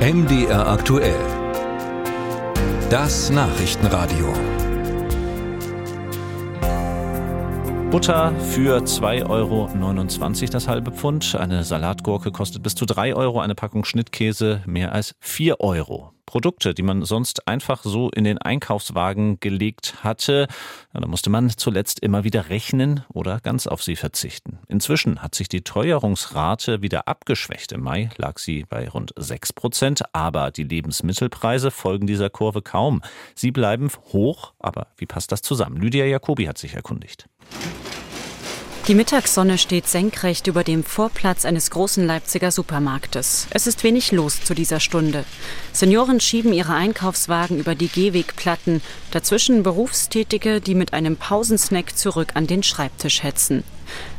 MDR aktuell. Das Nachrichtenradio. Butter für 2,29 Euro das halbe Pfund. Eine Salatgurke kostet bis zu 3 Euro. Eine Packung Schnittkäse mehr als 4 Euro. Produkte, die man sonst einfach so in den Einkaufswagen gelegt hatte. Da musste man zuletzt immer wieder rechnen oder ganz auf sie verzichten. Inzwischen hat sich die Teuerungsrate wieder abgeschwächt. Im Mai lag sie bei rund 6 Prozent, aber die Lebensmittelpreise folgen dieser Kurve kaum. Sie bleiben hoch, aber wie passt das zusammen? Lydia Jacobi hat sich erkundigt. Die Mittagssonne steht senkrecht über dem Vorplatz eines großen Leipziger Supermarktes. Es ist wenig los zu dieser Stunde. Senioren schieben ihre Einkaufswagen über die Gehwegplatten, dazwischen Berufstätige, die mit einem Pausensnack zurück an den Schreibtisch hetzen.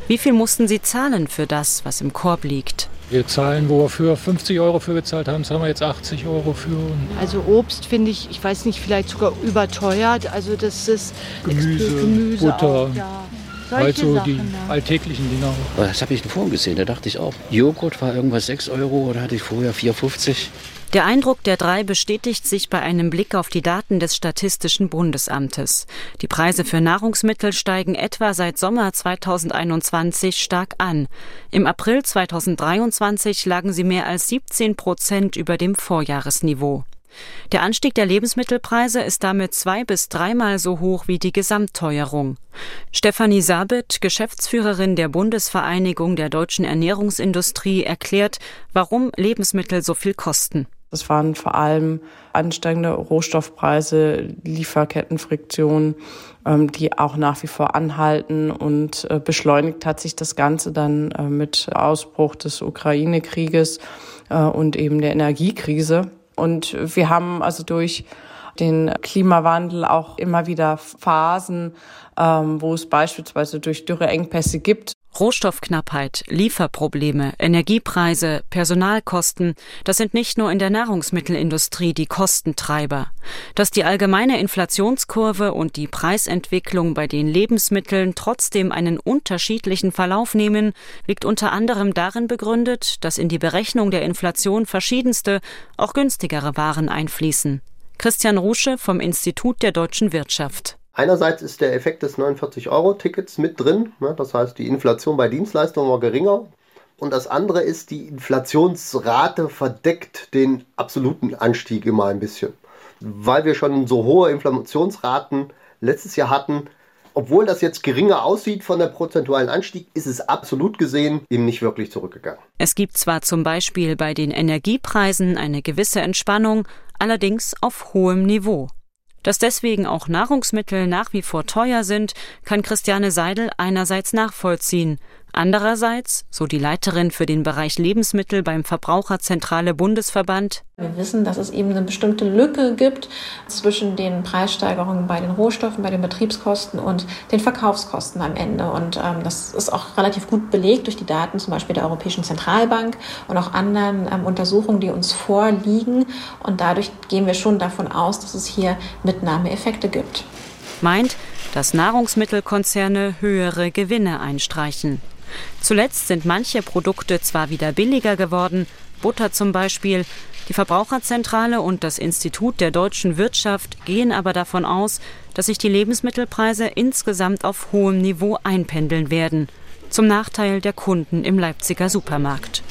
Wie viel mussten sie zahlen für das, was im Korb liegt? Wir zahlen, wo wir für 50 Euro für gezahlt haben, zahlen wir jetzt 80 Euro für. Also Obst finde ich, ich weiß nicht, vielleicht sogar überteuert. Also das ist Gemüse, Gemüse Butter. Auch, ja. Halt so die Sachen, ja. alltäglichen Dinger. Das habe ich vorhin gesehen, da dachte ich auch. Joghurt war irgendwas 6 Euro oder hatte ich vorher 4,50. Der Eindruck der drei bestätigt sich bei einem Blick auf die Daten des Statistischen Bundesamtes. Die Preise für Nahrungsmittel steigen etwa seit Sommer 2021 stark an. Im April 2023 lagen sie mehr als 17 Prozent über dem Vorjahresniveau. Der Anstieg der Lebensmittelpreise ist damit zwei bis dreimal so hoch wie die Gesamtteuerung. Stefanie Sabit, Geschäftsführerin der Bundesvereinigung der deutschen Ernährungsindustrie, erklärt, warum Lebensmittel so viel kosten. Das waren vor allem ansteigende Rohstoffpreise, Lieferkettenfriktionen, ähm, die auch nach wie vor anhalten. Und äh, beschleunigt hat sich das Ganze dann äh, mit Ausbruch des Ukraine-Krieges äh, und eben der Energiekrise. Und wir haben also durch den Klimawandel auch immer wieder Phasen, ähm, wo es beispielsweise durch Dürreengpässe gibt. Rohstoffknappheit, Lieferprobleme, Energiepreise, Personalkosten, das sind nicht nur in der Nahrungsmittelindustrie die Kostentreiber. Dass die allgemeine Inflationskurve und die Preisentwicklung bei den Lebensmitteln trotzdem einen unterschiedlichen Verlauf nehmen, liegt unter anderem darin begründet, dass in die Berechnung der Inflation verschiedenste, auch günstigere Waren einfließen. Christian Rusche vom Institut der deutschen Wirtschaft. Einerseits ist der Effekt des 49-Euro-Tickets mit drin, ne? das heißt, die Inflation bei Dienstleistungen war geringer. Und das andere ist, die Inflationsrate verdeckt den absoluten Anstieg immer ein bisschen. Weil wir schon so hohe Inflationsraten letztes Jahr hatten, obwohl das jetzt geringer aussieht von der prozentualen Anstieg, ist es absolut gesehen eben nicht wirklich zurückgegangen. Es gibt zwar zum Beispiel bei den Energiepreisen eine gewisse Entspannung, allerdings auf hohem Niveau. Dass deswegen auch Nahrungsmittel nach wie vor teuer sind, kann Christiane Seidel einerseits nachvollziehen. Andererseits, so die Leiterin für den Bereich Lebensmittel beim Verbraucherzentrale Bundesverband, wir wissen, dass es eben eine bestimmte Lücke gibt zwischen den Preissteigerungen bei den Rohstoffen, bei den Betriebskosten und den Verkaufskosten am Ende. Und ähm, das ist auch relativ gut belegt durch die Daten zum Beispiel der Europäischen Zentralbank und auch anderen ähm, Untersuchungen, die uns vorliegen. Und dadurch gehen wir schon davon aus, dass es hier Mitnahmeeffekte gibt. meint, dass Nahrungsmittelkonzerne höhere Gewinne einstreichen. Zuletzt sind manche Produkte zwar wieder billiger geworden, Butter zum Beispiel, die Verbraucherzentrale und das Institut der deutschen Wirtschaft gehen aber davon aus, dass sich die Lebensmittelpreise insgesamt auf hohem Niveau einpendeln werden, zum Nachteil der Kunden im Leipziger Supermarkt.